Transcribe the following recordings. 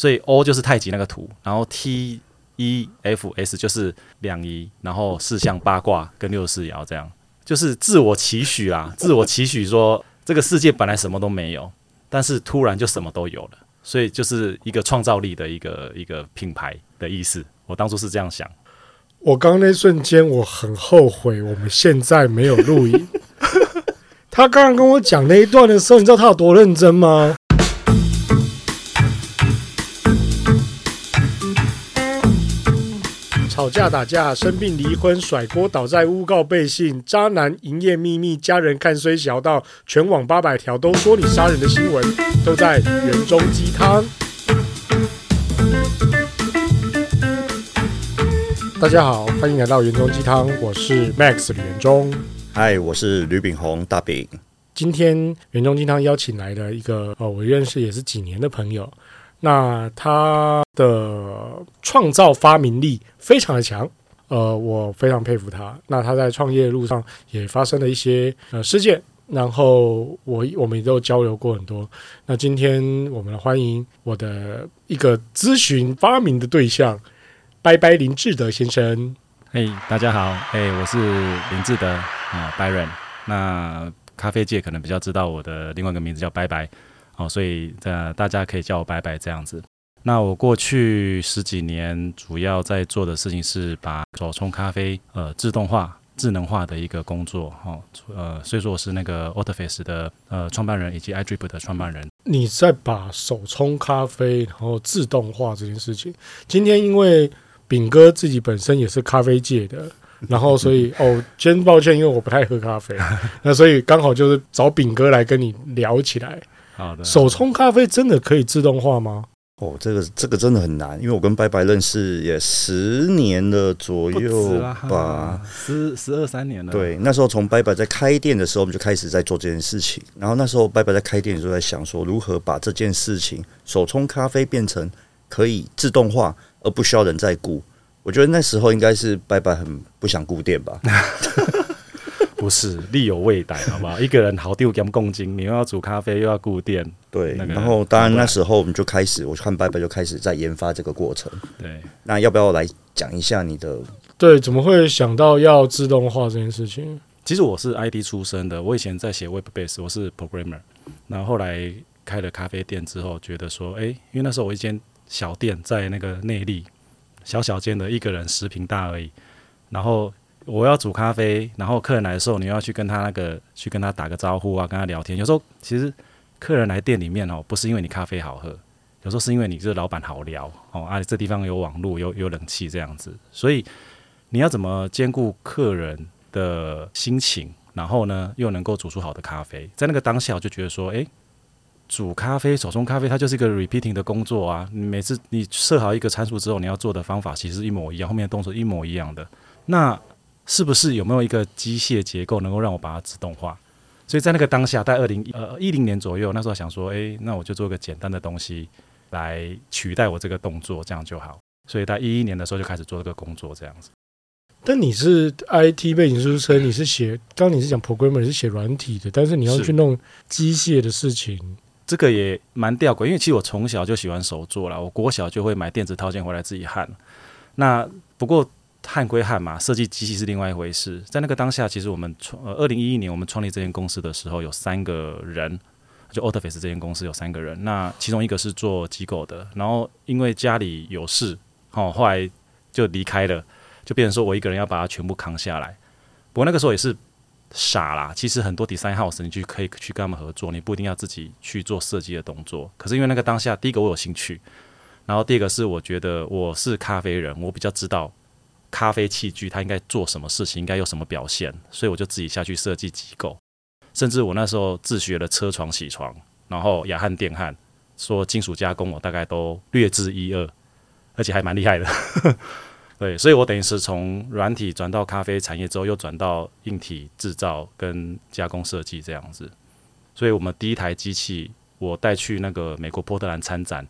所以 O 就是太极那个图，然后 T E F S 就是两仪，然后四象八卦跟六十四爻这样，就是自我期许啦，自我期许说这个世界本来什么都没有，但是突然就什么都有了，所以就是一个创造力的一个一个品牌的意思。我当初是这样想。我刚刚那瞬间我很后悔，我们现在没有录影。他刚刚跟我讲那一段的时候，你知道他有多认真吗？吵架打架、生病离婚、甩锅倒债、诬告背信、渣男营业秘密、家人看衰小到全网八百条都说你杀人的新闻，都在元钟鸡汤。大家好，欢迎来到元钟鸡汤，我是 Max 李元忠。嗨，我是吕炳宏大炳。今天元钟鸡汤邀请来了一个呃，我认识也是几年的朋友。那他的创造发明力非常的强，呃，我非常佩服他。那他在创业路上也发生了一些呃事件，然后我我们也都交流过很多。那今天我们来欢迎我的一个咨询发明的对象，拜拜林志德先生。嘿大家好，嘿、我是林志德啊，Byron。那咖啡界可能比较知道我的另外一个名字叫拜拜。哦，所以呃，大家可以叫我拜拜这样子。那我过去十几年主要在做的事情是把手冲咖啡呃自动化、智能化的一个工作。哦，呃，所以说我是那个 Autoface 的呃创办人以及 iDrip 的创办人。你在把手冲咖啡然后自动化这件事情，今天因为炳哥自己本身也是咖啡界的，然后所以 哦，真抱歉，因为我不太喝咖啡，那所以刚好就是找炳哥来跟你聊起来。好的，手冲咖啡真的可以自动化吗？哦，这个这个真的很难，因为我跟白白认识也十年了左右吧，十十二三年了。对，那时候从白白在开店的时候，我们就开始在做这件事情。然后那时候白白在开店的时候，在想说如何把这件事情手冲咖啡变成可以自动化，而不需要人在顾。我觉得那时候应该是白白很不想顾店吧。不是力有未逮，好不好？一个人好丢两公斤，你又要煮咖啡，又要顾店，对。然后当然那时候我们就开始，我看拜拜就开始在研发这个过程。对，那要不要来讲一下你的？对，怎么会想到要自动化这件事情？其实我是 IT 出身的，我以前在写 Web Base，我是 Programmer。然后后来开了咖啡店之后，觉得说，哎，因为那时候我一间小店在那个内力，小小间的一个人十平大而已，然后。我要煮咖啡，然后客人来的时候，你要去跟他那个去跟他打个招呼啊，跟他聊天。有时候其实客人来店里面哦，不是因为你咖啡好喝，有时候是因为你这个老板好聊哦，啊，这地方有网络，有有冷气这样子。所以你要怎么兼顾客人的心情，然后呢又能够煮出好的咖啡？在那个当下，我就觉得说，诶，煮咖啡、手冲咖啡，它就是一个 repeating 的工作啊。每次你设好一个参数之后，你要做的方法其实一模一样，后面的动作一模一样的。那是不是有没有一个机械结构能够让我把它自动化？所以在那个当下，在二零呃一零年左右，那时候想说，诶，那我就做个简单的东西来取代我这个动作，这样就好。所以在一一年的时候就开始做这个工作，这样子。但你是 IT 背景出身，你是写，刚你是讲 programmer，是写软体的，但是你要去弄机械的事情，这个也蛮吊诡。因为其实我从小就喜欢手做啦，我国小就会买电子套件回来自己焊。那不过。焊归焊嘛，设计机器是另外一回事。在那个当下，其实我们创呃二零一一年我们创立这间公司的时候，有三个人，就 Autoface 这间公司有三个人。那其中一个是做机构的，然后因为家里有事，哦，后来就离开了，就变成说我一个人要把它全部扛下来。不过那个时候也是傻啦，其实很多 design house 你去可以去跟他们合作，你不一定要自己去做设计的动作。可是因为那个当下，第一个我有兴趣，然后第二个是我觉得我是咖啡人，我比较知道。咖啡器具，它应该做什么事情，应该有什么表现，所以我就自己下去设计机构，甚至我那时候自学了车床、铣床，然后氩焊、电焊，说金属加工，我大概都略知一二。而且还蛮厉害的。对，所以我等于是从软体转到咖啡产业之后，又转到硬体制造跟加工设计这样子。所以我们第一台机器我带去那个美国波特兰参展，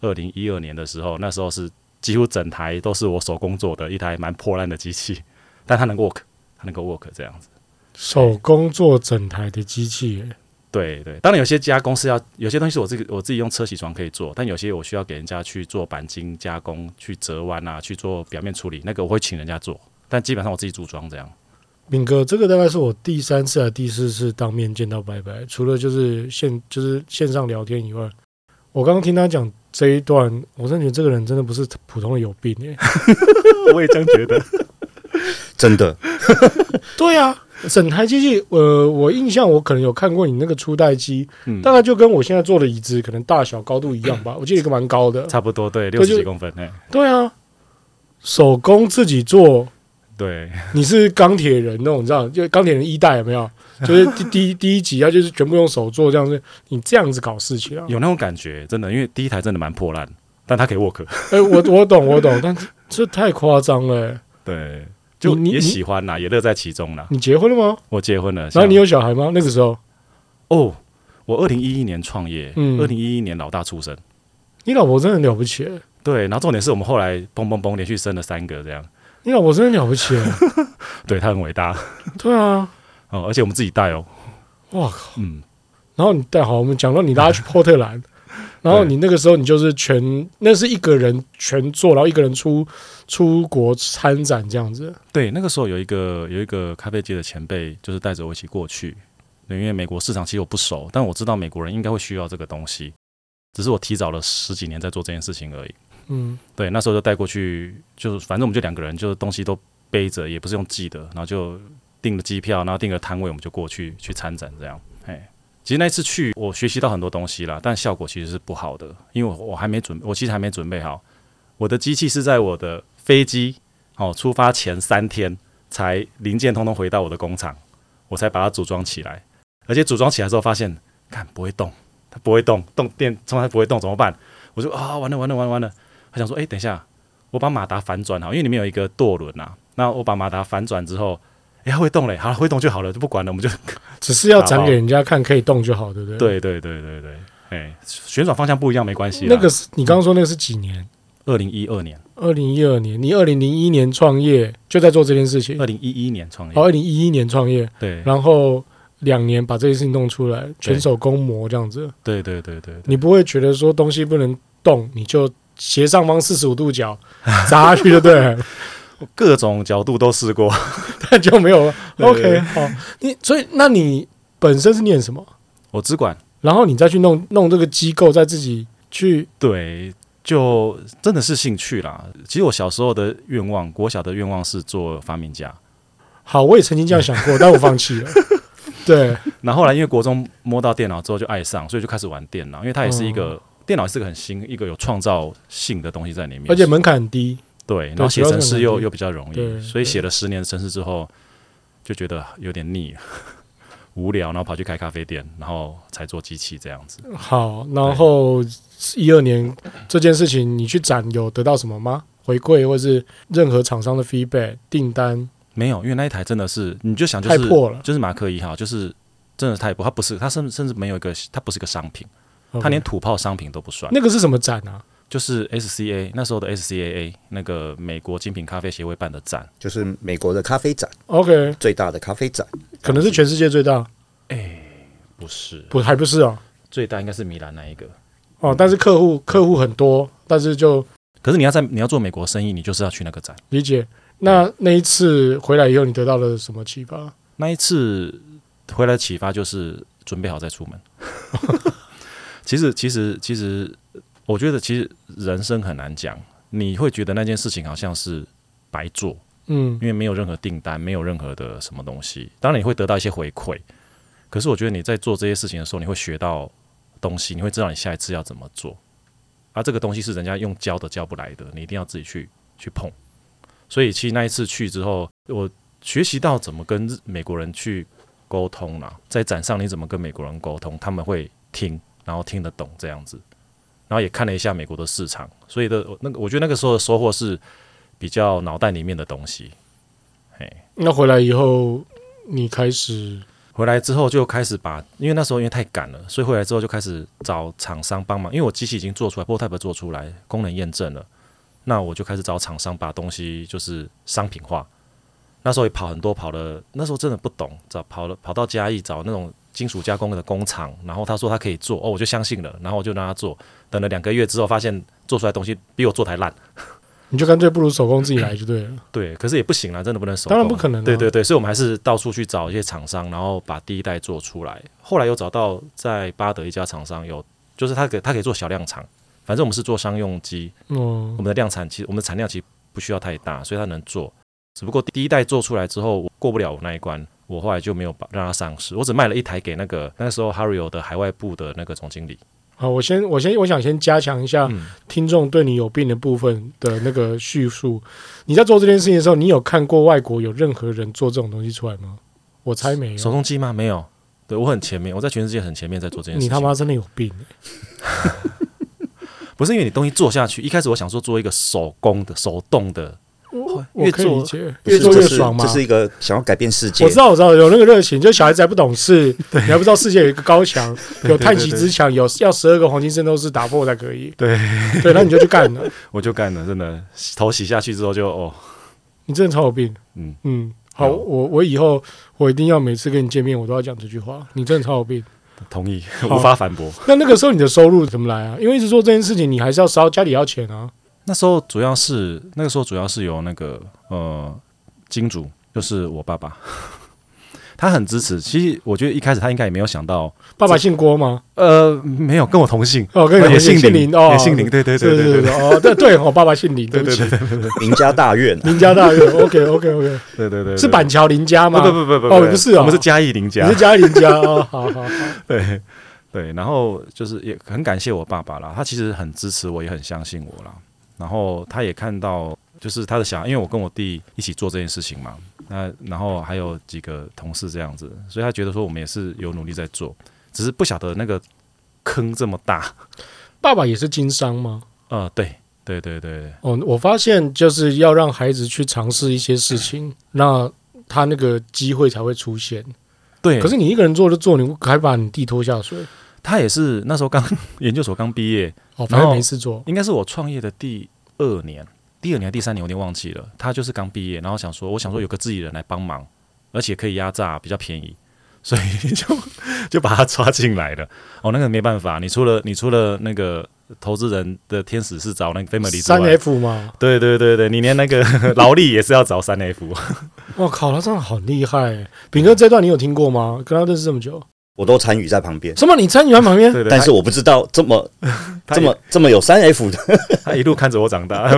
二零一二年的时候，那时候是几乎整台都是我手工做的一台蛮破烂的机器，但它能 work，它能够 work 这样子。手工做整台的机器，对对，当然有些加工是要有些东西是我自己我自己用车铣床可以做，但有些我需要给人家去做钣金加工、去折弯啊、去做表面处理，那个我会请人家做，但基本上我自己组装这样。敏哥，这个大概是我第三次还是第四次当面见到白白，除了就是线就是线上聊天以外，我刚刚听他讲这一段，我真的觉得这个人真的不是普通的有病耶，我也这样觉得，真的，对啊。整台机器，呃，我印象我可能有看过你那个初代机，嗯，大概就跟我现在坐的椅子可能大小高度一样吧。我记得一个蛮高的，差不多对，六十几公分，哎，对啊，手工自己做，对，你是钢铁人那种，你知道，就钢铁人一代有没有？就是第第第一集，他就是全部用手做这样子，你这样子搞事情啊，有那种感觉，真的，因为第一台真的蛮破烂，但它可以 work。哎、欸，我我懂我懂，但这太夸张了、欸，对。就你也喜欢呐，也乐在其中啦。你结婚了吗？我结婚了。然后你有小孩吗？那个时候？哦，我二零一一年创业，嗯，二零一一年老大出生。你老婆真的很了不起。对，然后重点是我们后来嘣嘣嘣连续生了三个这样。你老婆真的了不起。对，她很伟大。对啊。哦，而且我们自己带哦。哇靠。嗯。然后你带好，我们讲到你拉去波特兰。然后你那个时候你就是全，那是一个人全做，然后一个人出出国参展这样子。对，那个时候有一个有一个咖啡界的前辈，就是带着我一起过去。对，因为美国市场其实我不熟，但我知道美国人应该会需要这个东西，只是我提早了十几年在做这件事情而已。嗯，对，那时候就带过去，就反正我们就两个人，就是东西都背着，也不是用寄的，然后就订了机票，然后订了摊位，我们就过去去参展这样。哎。其实那次去，我学习到很多东西啦，但效果其实是不好的，因为我我还没准，我其实还没准备好。我的机器是在我的飞机哦出发前三天，才零件通通回到我的工厂，我才把它组装起来。而且组装起来之后发现，看不会动，它不会动，动电从来不会动，怎么办？我就啊，完了完了完了完了！他想说，哎，等一下，我把马达反转好，因为里面有一个舵轮呐。那我把马达反转之后。哎，会动嘞，好了，会动就好了，就不管了，我们就 只是要展给人家看，可以动就好，对不对？对对对对对，哎，旋转方向不一样没关系。那个是你刚刚说那个是几年？二零一二年。二零一二年，你二零零一年创业就在做这件事情。二零一一年创业。哦，二零一一年创业。对。然后两年把这件事情弄出来，全手工模这样子。对对对对。你不会觉得说东西不能动，你就斜上方四十五度角砸下去就对了。各种角度都试过，但 就没有了。OK，好，你所以那你本身是念什么？我资管，然后你再去弄弄这个机构，再自己去对，就真的是兴趣啦。其实我小时候的愿望，国小的愿望是做发明家。好，我也曾经这样想过，但我放弃了。对，然后后来因为国中摸到电脑之后就爱上，所以就开始玩电脑，因为它也是一个、嗯、电脑，是个很新、一个有创造性的东西在里面，而且门槛很低。对，然后写程式又又比较容易，所以写了十年的程式之后，就觉得有点腻，无聊，然后跑去开咖啡店，然后才做机器这样子。好，然后一二年这件事情，你去展有得到什么吗？回馈或是任何厂商的 feedback 订单？没有，因为那一台真的是，你就想就是太破了，就是马克一号，就是真的太破，它不是，它甚至甚至没有一个，它不是一个商品，它连土炮商品都不算。那个是什么展啊？就是 SCA 那时候的 SCAA 那个美国精品咖啡协会办的展，就是美国的咖啡展。OK，最大的咖啡展，可能是全世界最大。哎，不是，不还不是哦，最大应该是米兰那一个。哦，但是客户客户很多，但是就可是你要在你要做美国生意，你就是要去那个展。理解。那那一次回来以后，你得到了什么启发？那一次回来的启发就是准备好再出门。其实，其实，其实。我觉得其实人生很难讲，你会觉得那件事情好像是白做，嗯，因为没有任何订单，没有任何的什么东西。当然你会得到一些回馈，可是我觉得你在做这些事情的时候，你会学到东西，你会知道你下一次要怎么做。而这个东西是人家用教的教不来的，你一定要自己去去碰。所以其实那一次去之后，我学习到怎么跟美国人去沟通了，在展上你怎么跟美国人沟通，他们会听，然后听得懂这样子。然后也看了一下美国的市场，所以的那个我觉得那个时候的收获是比较脑袋里面的东西。嘿，那回来以后，你开始回来之后就开始把，因为那时候因为太赶了，所以回来之后就开始找厂商帮忙，因为我机器已经做出来，prototype 做出来，功能验证了，那我就开始找厂商把东西就是商品化。那时候也跑很多，跑了，那时候真的不懂，找跑了跑到嘉义找那种金属加工的工厂，然后他说他可以做，哦，我就相信了，然后我就让他做，等了两个月之后，发现做出来的东西比我做的还烂，你就干脆不如手工自己来就对了。对，可是也不行啊，真的不能手工，当然不可能啊。对对对，所以我们还是到处去找一些厂商，然后把第一代做出来。后来又找到在巴德一家厂商，有就是他给他可以做小量厂，反正我们是做商用机，嗯，我们的量产其实我们的产量其实不需要太大，所以他能做。只不过第一代做出来之后，我过不了我那一关，我后来就没有把让它上市。我只卖了一台给那个那时候 Hario 的海外部的那个总经理。好，我先我先我想先加强一下听众对你有病的部分的那个叙述。你在做这件事情的时候，你有看过外国有任何人做这种东西出来吗？我猜没有。手动机吗？没有。对，我很前面，我在全世界很前面在做这件事情。你他妈真的有病欸！不是因为你东西做下去，一开始我想说做一个手工的、手动的。越做越做越爽嘛，这是一个想要改变世界。我知道，我知道有那个热情，就小孩子还不懂事，你还不知道世界有一个高墙，有太极之墙，有要十二个黄金圣斗士打破才可以。对对，那你就去干了，我就干了，真的头洗下去之后就哦，你真的超有病。嗯嗯，好，我我以后我一定要每次跟你见面，我都要讲这句话。你真的超有病。同意，无法反驳。那那个时候你的收入怎么来啊？因为一直做这件事情，你还是要烧家里要钱啊。那时候主要是那个时候主要是由那个呃金主，就是我爸爸，他很支持。其实我觉得一开始他应该也没有想到，爸爸姓郭吗？呃，没有，跟我同姓。哦，跟我也姓林哦，也姓林，对对对对对对。哦，对对，我爸爸姓林，对对对对对，林家大院，林家大院，OK OK OK，对对对，是板桥林家吗？不不不不哦，不是哦，我们是嘉义林家，你是嘉义林家哦，好好好，对对，然后就是也很感谢我爸爸啦，他其实很支持我，也很相信我啦。然后他也看到，就是他的想，因为我跟我弟一起做这件事情嘛，那然后还有几个同事这样子，所以他觉得说我们也是有努力在做，只是不晓得那个坑这么大。爸爸也是经商吗？呃，对对对对。哦，我发现就是要让孩子去尝试一些事情，那他那个机会才会出现。对，可是你一个人做就做，你还把你弟拖下水。他也是那时候刚 研究所刚毕业，哦，反正没事做，应该是我创业的第二年，第二年第三年我有点忘记了。他就是刚毕业，然后想说，我想说有个自己人来帮忙，而且可以压榨，比较便宜，所以就就把他抓进来了。哦，那个没办法，你除了你除了那个投资人的天使是找那个 family 三 F 吗？对对对对，你连那个 劳力也是要找三 F。我靠，他真的好厉害！炳哥这段你有听过吗？跟他认识这么久。我都参与在旁边。什么？你参与在旁边？但是我不知道这么 这么这么有三 F 的。他一路看着我长大。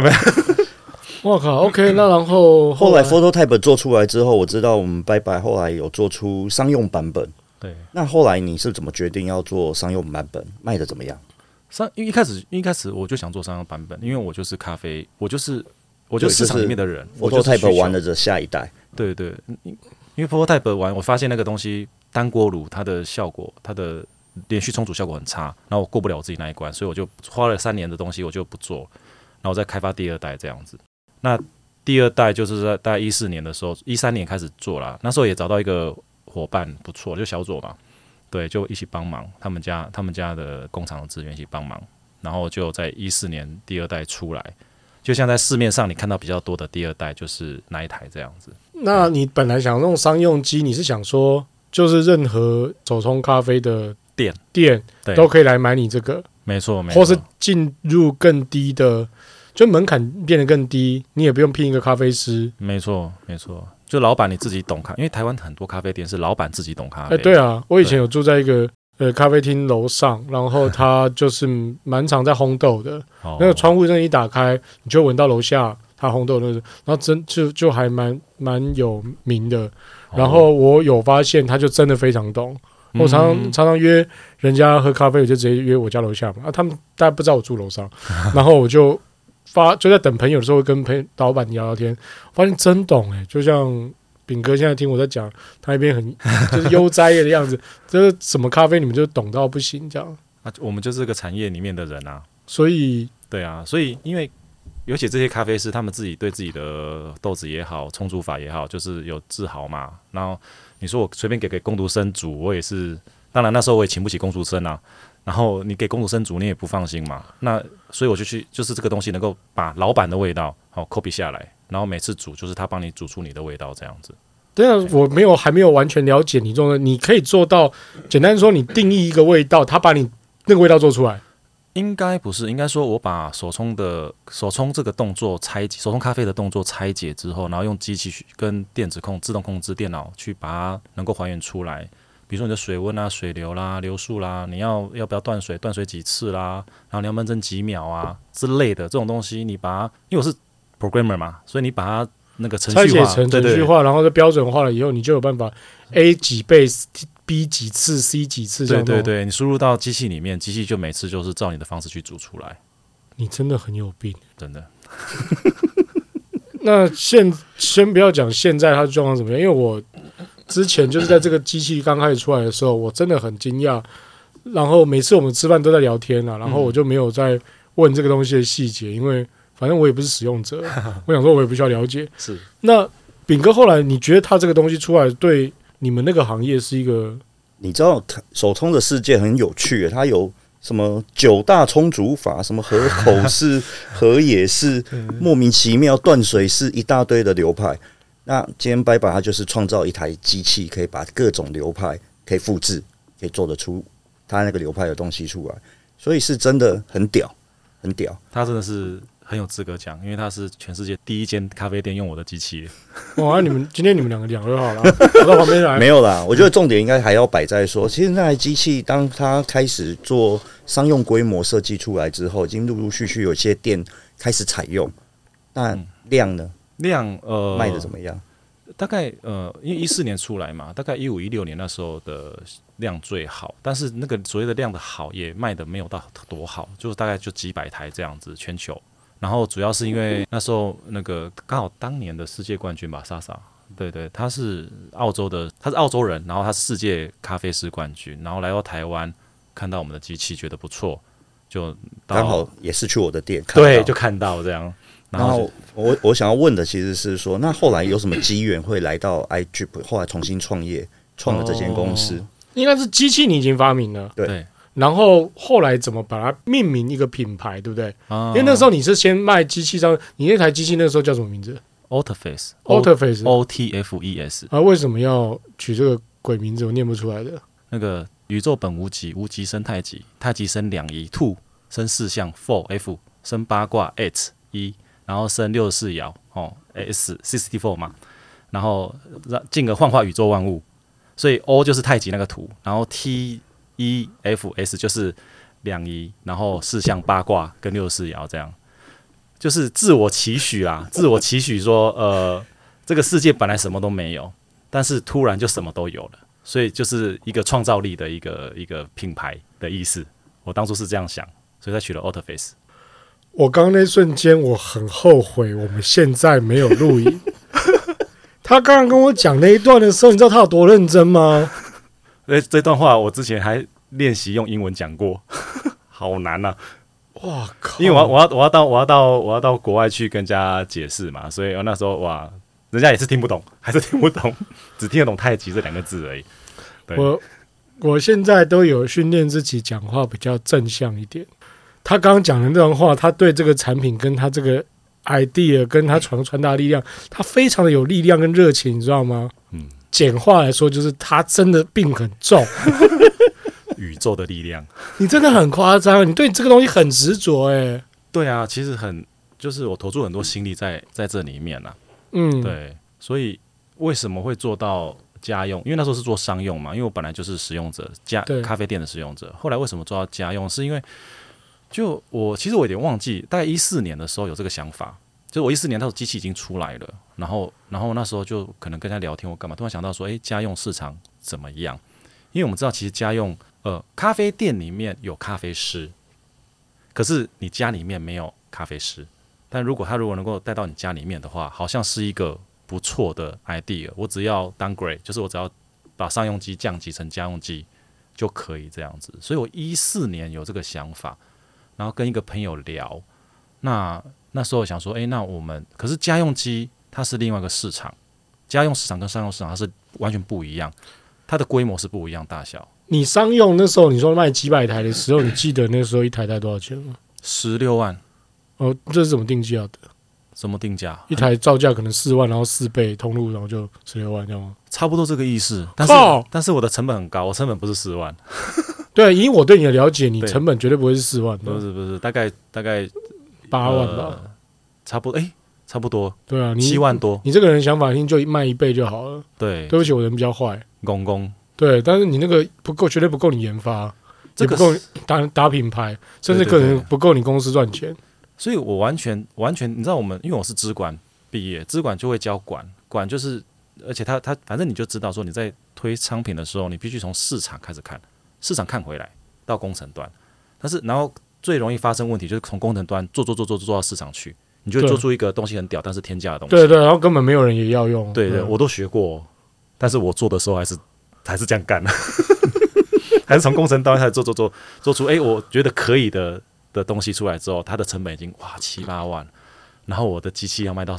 我靠，OK，那然后后来 Phototype 做出来之后，我知道我们拜拜后来有做出商用版本。对。那后来你是怎么决定要做商用版本？卖的怎么样？商因为一开始一开始我就想做商用版本，因为我就是咖啡，我就是我就是市场里面的人。Phototype 玩的这下一代。对对，因为 Phototype 玩，我发现那个东西。单锅炉它的效果，它的连续冲煮效果很差，然后我过不了我自己那一关，所以我就花了三年的东西，我就不做，然后再开发第二代这样子。那第二代就是在大概一四年的时候，一三年开始做了，那时候也找到一个伙伴不错，就小左嘛，对，就一起帮忙，他们家他们家的工厂的资源一起帮忙，然后就在一四年第二代出来，就像在市面上你看到比较多的第二代就是那一台这样子。那你本来想用商用机，你是想说？就是任何手冲咖啡的店店都可以来买你这个，没错，没错。或是进入更低的，就门槛变得更低，你也不用聘一个咖啡师。没错，没错。就老板你自己懂咖，因为台湾很多咖啡店是老板自己懂咖啡。哎，对啊，我以前有住在一个呃咖啡厅楼上，然后他就是蛮常在烘豆的。那个窗户真的，一打开，你就闻到楼下他红豆那个，然后真就就还蛮蛮有名的。然后我有发现，他就真的非常懂。我常常常常约人家喝咖啡，我就直接约我家楼下嘛。啊，他们大家不知道我住楼上，然后我就发就在等朋友的时候，跟朋友老板聊聊天，发现真懂哎。就像炳哥现在听我在讲，他那边很 就是悠哉的样子，就是什么咖啡你们就懂到不行这样。啊，我们就是这个产业里面的人啊。所以对啊，所以因为尤其这些咖啡师，他们自己对自己的豆子也好，冲煮法也好，就是有自豪嘛。然后你说我随便给给工读生煮，我也是，当然那时候我也请不起工读生啊。然后你给工读生煮，你也不放心嘛。那所以我就去，就是这个东西能够把老板的味道好 copy 下来，然后每次煮就是他帮你煮出你的味道这样子。对啊，我没有还没有完全了解你做的，你可以做到，简单说，你定义一个味道，他把你那个味道做出来。应该不是，应该说我把手冲的手冲这个动作拆解，手冲咖啡的动作拆解之后，然后用机器去跟电子控自动控制电脑去把它能够还原出来。比如说你的水温啊、水流啦、流速啦，你要要不要断水、断水几次啦，然后你要闷蒸几秒啊之类的这种东西，你把它，因为我是 programmer 嘛，所以你把它。那个程序化，成程序化，然后就标准化了以后，你就有办法 A 几倍，B 几次，C 几次这样。对对对，你输入到机器里面，机器就每次就是照你的方式去煮出来。你真的很有病，真的。那现先不要讲现在它的状况怎么样，因为我之前就是在这个机器刚开始出来的时候，我真的很惊讶。然后每次我们吃饭都在聊天啊，然后我就没有再问这个东西的细节，因为。反正我也不是使用者，我想说，我也不需要了解。是那炳哥，后来你觉得他这个东西出来，对你们那个行业是一个？你知道，手冲的世界很有趣，它有什么九大冲煮法，什么河口式、河野式，莫名其妙断水式，一大堆的流派。那今天拜拜，它就是创造一台机器，可以把各种流派可以复制，可以做得出它那个流派的东西出来，所以是真的很屌，很屌。它真的是。很有资格讲，因为他是全世界第一间咖啡店用我的机器。哇！你们 今天你们两个讲就好了，我到旁边来。没有啦，我觉得重点应该还要摆在说，其实那台机器当它开始做商用规模设计出来之后，已经陆陆续续有些店开始采用。那量呢？量呃，卖的怎么样？大概呃，因为一四年出来嘛，大概一五一六年那时候的量最好，但是那个所谓的量的好也卖的没有到多好，就是大概就几百台这样子，全球。然后主要是因为那时候那个刚好当年的世界冠军吧，莎莎，对对，他是澳洲的，他是澳洲人，然后他是世界咖啡师冠军，然后来到台湾看到我们的机器觉得不错，就刚好也是去我的店，对，就看到这样。然后，我我想要问的其实是说，那后来有什么机缘会来到 iGrip，后来重新创业，创了这间公司？哦、应该是机器你已经发明了，对。对然后后来怎么把它命名一个品牌，对不对？因为那时候你是先卖机器上，你那台机器那时候叫什么名字？Otterface，Otterface，O T F E S。啊，为什么要取这个鬼名字？我念不出来的。那个宇宙本无极，无极生太极，太极生两仪，two 生四象，four F 生八卦，eight 一，然后生六十四爻，哦，S sixty four 嘛，然后让进而幻化宇宙万物，所以 O 就是太极那个图，然后 T。E F S 就是两仪，然后四象八卦跟六四爻这样，就是自我期许啦，自我期许说，呃，这个世界本来什么都没有，但是突然就什么都有了，所以就是一个创造力的一个一个品牌的意思。我当初是这样想，所以才取了 Outer Face。我刚那瞬间我很后悔，我们现在没有录音。他刚刚跟我讲那一段的时候，你知道他有多认真吗？诶，这段话我之前还练习用英文讲过，好难呐、啊！哇靠！因为我要我要我要到我要到我要到国外去跟人家解释嘛，所以那时候哇，人家也是听不懂，还是听不懂，只听得懂“太极”这两个字而已。对，我我现在都有训练自己讲话比较正向一点。他刚刚讲的那段话，他对这个产品跟他这个 idea 跟他传传达力量，他非常的有力量跟热情，你知道吗？嗯。简化来说，就是他真的病很重。宇宙的力量，你真的很夸张，你对这个东西很执着哎。对啊，其实很就是我投注很多心力在在这里面啊。嗯，对，所以为什么会做到家用？因为那时候是做商用嘛，因为我本来就是使用者，家咖啡店的使用者。后来为什么做到家用？是因为就我其实我有点忘记，大概一四年的时候有这个想法。就我一四年，那时候机器已经出来了，然后，然后那时候就可能跟他聊天，我干嘛？突然想到说，诶，家用市场怎么样？因为我们知道，其实家用，呃，咖啡店里面有咖啡师，可是你家里面没有咖啡师。但如果他如果能够带到你家里面的话，好像是一个不错的 idea。我只要 downgrade，就是我只要把商用机降级成家用机就可以这样子。所以我一四年有这个想法。然后跟一个朋友聊，那那时候想说，哎，那我们可是家用机它是另外一个市场，家用市场跟商用市场它是完全不一样，它的规模是不一样大小。你商用那时候你说卖几百台的时候，你记得那时候一台台多少钱吗？十六万。哦，这是怎么定价的？什么定价？一台造价可能四万，然后四倍通路，然后就十六万，这样吗？差不多这个意思。但是但是我的成本很高，我成本不是四万。对，以我对你的了解，你成本绝对不会是四万，不是不是，大概大概八万吧，呃、差不多哎，差不多。对啊，你七万多。你这个人想法性就卖一倍就好了。对，对不起，我人比较坏。公公。对，但是你那个不够，绝对不够你研发，这个、也不够打打品牌，甚至可能不够你公司赚钱。所以我完全完全，你知道我们，因为我是资管毕业，资管就会教管管，就是而且他他反正你就知道说你在推商品的时候，你必须从市场开始看，市场看回来到工程端，但是然后最容易发生问题就是从工程端做做做做做到市场去，你就会做出一个东西很屌，但是天价的东西。对对，然后根本没有人也要用。对对，对，我都学过，但是我做的时候还是还是这样干的，还是从工程端开始做做做做出哎，我觉得可以的。的东西出来之后，它的成本已经哇七八万，然后我的机器要卖到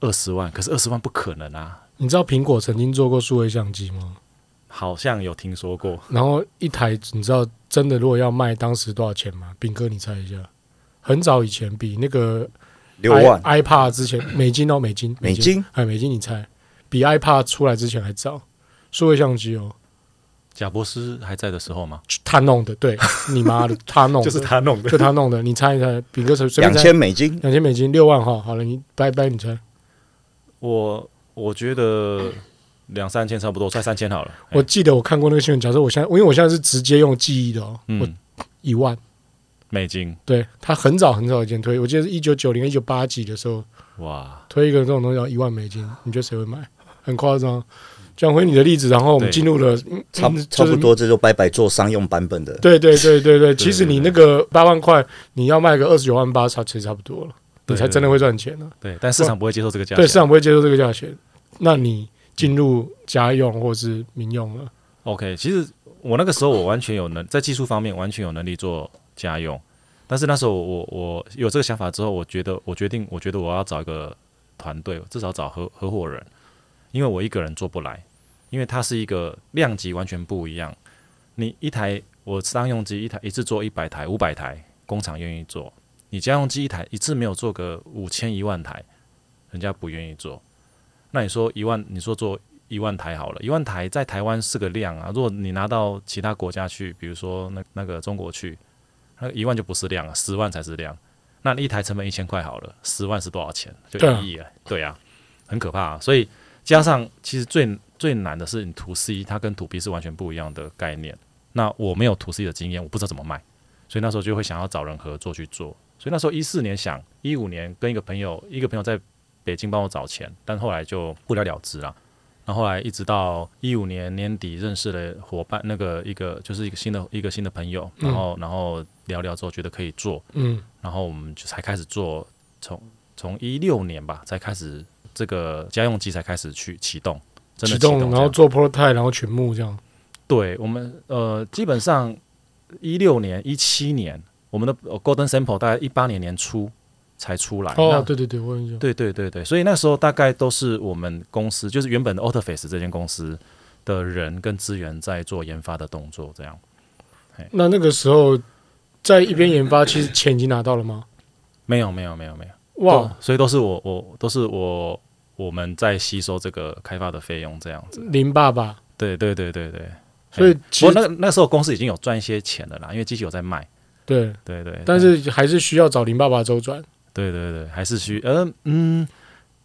二十万，可是二十万不可能啊！你知道苹果曾经做过数位相机吗？好像有听说过。然后一台你知道真的如果要卖当时多少钱吗？炳哥，你猜一下。很早以前比那个六万 iPad 之前美金哦美金美金哎美金你猜比 iPad 出来之前还早数位相机哦。贾博斯还在的时候吗？他弄的，对 你妈的，他弄的就是他弄的，就他弄的。你猜一猜，比哥。两千美金，两千美金，六万哈。好了，你拜拜，你猜。我我觉得两三千差不多，快三千好了。我记得我看过那个新闻，假设我现在，因为我现在是直接用记忆的哦，嗯、我一万美金。对他很早很早以前推，我记得是一九九零、一九八几的时候，哇，推一个这种东西要一万美金，你觉得谁会买？很夸张。讲回你的例子，然后我们进入了差、嗯、差不多，这就拜拜做商用版本的。对对对对对，其实你那个八万块，你要卖个二十九万八，差其实差不多了，你才真的会赚钱呢、啊。对，但市场不会接受这个价。对，市场不会接受这个价钱。那你进入家用或是民用了？OK，其实我那个时候我完全有能在技术方面完全有能力做家用，但是那时候我我有这个想法之后，我觉得我决定，我觉得我要找一个团队，至少找合合伙人，因为我一个人做不来。因为它是一个量级完全不一样，你一台我商用机一台一次做一百台五百台，工厂愿意做；你家用机一台一次没有做个五千一万台，人家不愿意做。那你说一万，你说做一万台好了，一万台在台湾是个量啊。如果你拿到其他国家去，比如说那那个中国去，那一万就不是量了，十万才是量。那一台成本一千块好了，十万是多少钱？就一亿了。对啊，很可怕啊。所以加上其实最。最难的是你图 C，它跟图 B 是完全不一样的概念。那我没有图 C 的经验，我不知道怎么卖，所以那时候就会想要找人合作去做。所以那时候一四年想，一五年跟一个朋友，一个朋友在北京帮我找钱，但后来就不了了之了。然后后来一直到一五年年底认识了伙伴，那个一个就是一个新的一个新的朋友，然后然后聊聊之后觉得可以做，嗯，然后我们就才开始做，从从一六年吧才开始这个家用机才开始去启动。启动，然后做 prototype，然后全部这样。对我们，呃，基本上一六年、一七年，我们的 Golden Sample 大概一八年年初才出来。哦，对对对，我跟你讲。对对对对，所以那时候大概都是我们公司，就是原本的 Autoface 这间公司的人跟资源在做研发的动作，这样。那那个时候在一边研发，其实钱已经拿到了吗？没有，没有，没有，没有。哇，所以都是我，我都是我。我们在吸收这个开发的费用，这样子。林爸爸，对对对对对，所以其实那那时候公司已经有赚一些钱了啦，因为机器有在卖。对对对，但是还是需要找林爸爸周转。对对对，还是需呃嗯，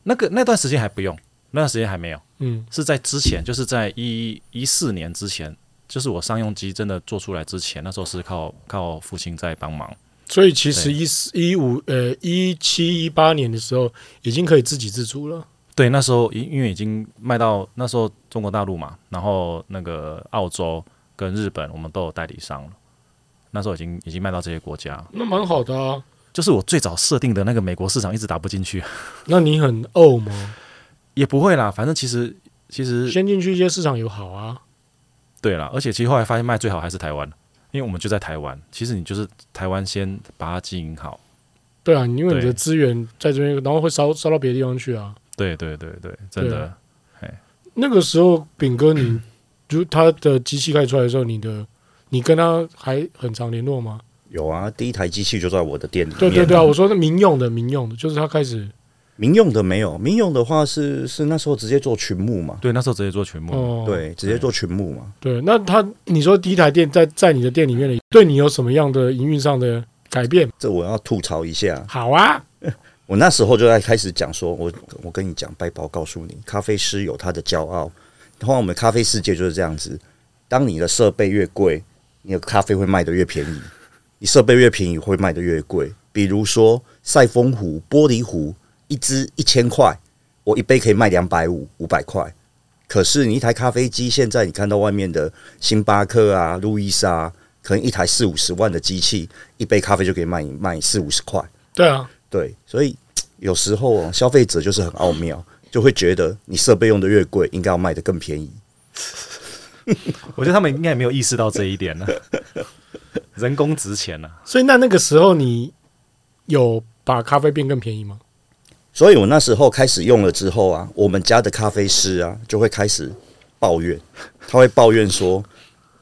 那个那段时间还不用，那段时间还没有。嗯，是在之前，就是在一一四年之前，就是我商用机真的做出来之前，那时候是靠靠父亲在帮忙。所以其实一四一五呃一七一八年的时候，已经可以自给自足了。对，那时候因因为已经卖到那时候中国大陆嘛，然后那个澳洲跟日本，我们都有代理商了。那时候已经已经卖到这些国家，那蛮好的啊。就是我最早设定的那个美国市场一直打不进去。那你很怄吗？也不会啦，反正其实其实先进去一些市场有好啊。对啦，而且其实后来发现卖最好还是台湾，因为我们就在台湾，其实你就是台湾先把它经营好。对啊，因为你的资源在这边，然后会烧烧到别的地方去啊。对对对对，真的。啊、那个时候，炳哥你，你就他的机器开始出来的时候，你的你跟他还很常联络吗？有啊，第一台机器就在我的店里。对对对啊，我说是民用的，民用的，就是他开始。民用的没有，民用的话是是那时候直接做群募嘛？对，那时候直接做群募。哦，对，直接做群募嘛。对，那他你说第一台店在在你的店里面，对你有什么样的营运上的改变？这我要吐槽一下。好啊，我那时候就在开始讲说，我我跟你讲，拜宝告诉你，咖啡师有他的骄傲。然后我们咖啡世界就是这样子，当你的设备越贵，你的咖啡会卖得越便宜；你设备越便宜，会卖得越贵。比如说赛风壶、玻璃壶。一支一千块，我一杯可以卖两百五、五百块。可是你一台咖啡机，现在你看到外面的星巴克啊、路易莎，可能一台四五十万的机器，一杯咖啡就可以卖卖四五十块。对啊，对，所以有时候消费者就是很奥妙，就会觉得你设备用的越贵，应该要卖得更便宜。我觉得他们应该也没有意识到这一点呢。人工值钱呢，所以那那个时候你有把咖啡变更便宜吗？所以我那时候开始用了之后啊，我们家的咖啡师啊就会开始抱怨，他会抱怨说：“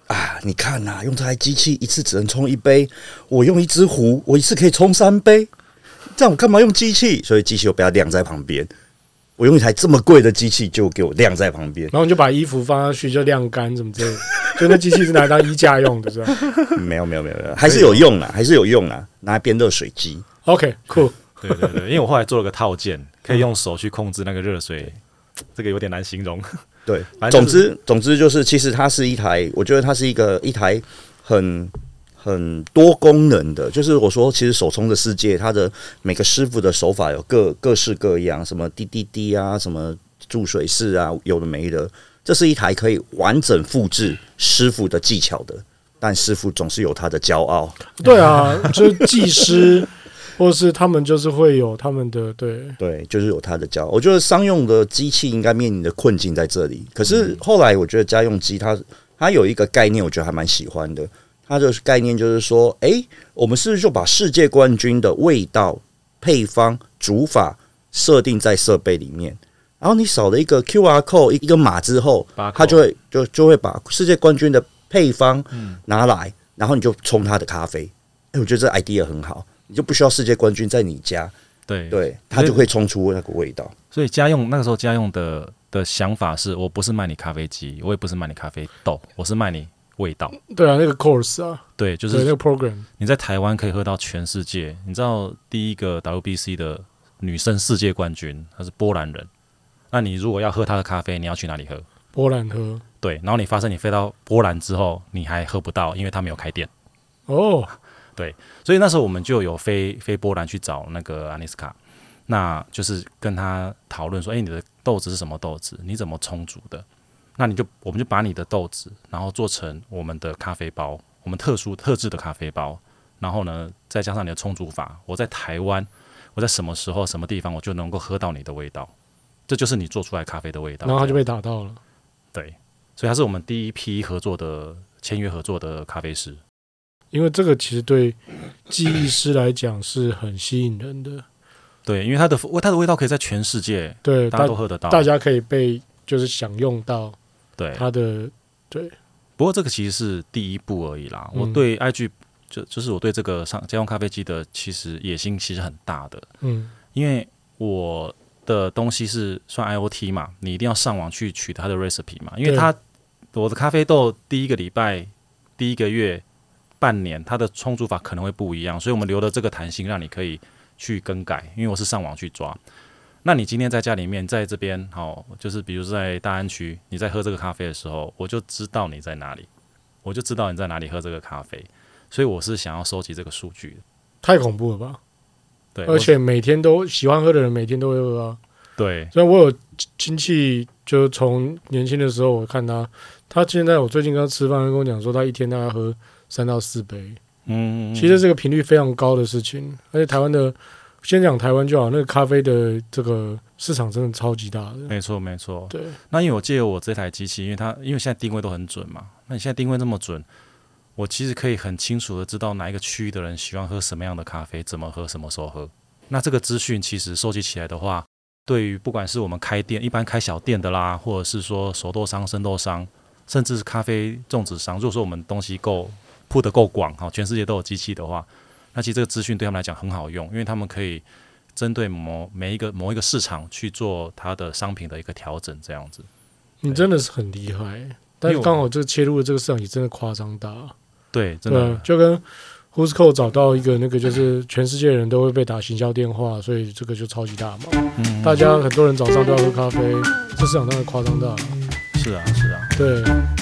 啊，你看呐，用这台机器一次只能冲一杯，我用一只壶，我一次可以冲三杯，这样我干嘛用机器？所以机器我不要晾在旁边，我用一台这么贵的机器就给我晾在旁边，然后你就把衣服放上去就晾干什么之类的，就那机器是拿来当衣架用的，是吧？没有没有没有没有，还是有用啦，还是有用啦，拿来变热水机。OK，cool。对对对，因为我后来做了个套件，可以用手去控制那个热水，这个有点难形容。对，反正、就是、总之总之就是，其实它是一台，我觉得它是一个一台很很多功能的。就是我说，其实手冲的世界，它的每个师傅的手法有各各式各样，什么滴滴滴啊，什么注水式啊，有的没的。这是一台可以完整复制师傅的技巧的，但师傅总是有他的骄傲。对啊，就是技师。或是他们就是会有他们的对 对，就是有他的骄傲。我觉得商用的机器应该面临的困境在这里。可是后来我觉得家用机它它有一个概念，我觉得还蛮喜欢的。它的概念就是说，诶，我们是不是就把世界冠军的味道、配方、煮法设定在设备里面？然后你扫了一个 QR code 一个码之后，它就会就就会把世界冠军的配方拿来，然后你就冲它的咖啡。诶，我觉得这 idea 很好。你就不需要世界冠军在你家，对对，它就会冲出那个味道。所以家用那个时候家用的的想法是，我不是卖你咖啡机，我也不是卖你咖啡豆，我是卖你味道。对啊，那个 course 啊，对，就是那个 program。你在台湾可以喝到全世界。你知道第一个 WBC 的女生世界冠军，她是波兰人。那你如果要喝她的咖啡，你要去哪里喝？波兰喝。对，然后你发现你飞到波兰之后，你还喝不到，因为她没有开店。哦。对，所以那时候我们就有飞飞波兰去找那个安尼斯卡，那就是跟他讨论说，哎，你的豆子是什么豆子？你怎么充足的？那你就我们就把你的豆子，然后做成我们的咖啡包，我们特殊特制的咖啡包，然后呢，再加上你的冲煮法，我在台湾，我在什么时候什么地方，我就能够喝到你的味道，这就是你做出来咖啡的味道。然后他就被打到了。对，所以他是我们第一批合作的签约合作的咖啡师。因为这个其实对技艺师来讲是很吸引人的，对，因为它的味，它的味道可以在全世界对大家都喝得到，大家可以被就是享用到，对他的对。不过这个其实是第一步而已啦。嗯、我对 IG 就就是我对这个上家用咖啡机的其实野心其实很大的，嗯，因为我的东西是算 IOT 嘛，你一定要上网去取它的 recipe 嘛，因为它我的咖啡豆第一个礼拜第一个月。半年，它的冲煮法可能会不一样，所以我们留了这个弹性，让你可以去更改。因为我是上网去抓，那你今天在家里面，在这边，好，就是比如在大安区，你在喝这个咖啡的时候，我就知道你在哪里，我就知道你在哪里喝这个咖啡，所以我是想要收集这个数据。太恐怖了吧？对，而且每天都喜欢喝的人，每天都会喝啊。对，所以我有亲戚，就从年轻的时候，我看他，他现在我最近跟他吃饭，他跟我讲说，他一天大概喝。三到四杯，嗯，其实这个频率非常高的事情，而且台湾的，先讲台湾就好，那个咖啡的这个市场真的超级大的，没错没错，对。那因为我借由我这台机器，因为它因为现在定位都很准嘛，那你现在定位那么准，我其实可以很清楚的知道哪一个区域的人喜欢喝什么样的咖啡，怎么喝，什么时候喝。那这个资讯其实收集起来的话，对于不管是我们开店，一般开小店的啦，或者是说熟豆商、生豆商，甚至是咖啡种植商，如果说我们东西够铺得够广哈，全世界都有机器的话，那其实这个资讯对他们来讲很好用，因为他们可以针对某每一个某一个市场去做它的商品的一个调整，这样子。你真的是很厉害，但是刚好这个切入的这个市场也真的夸张大。对，真的就跟。Whoscall 找到一个那个，就是全世界人都会被打行销电话，所以这个就超级大嘛。嗯，大家很多人早上都要喝咖啡，这市场当然夸张大了。是啊，是啊，对。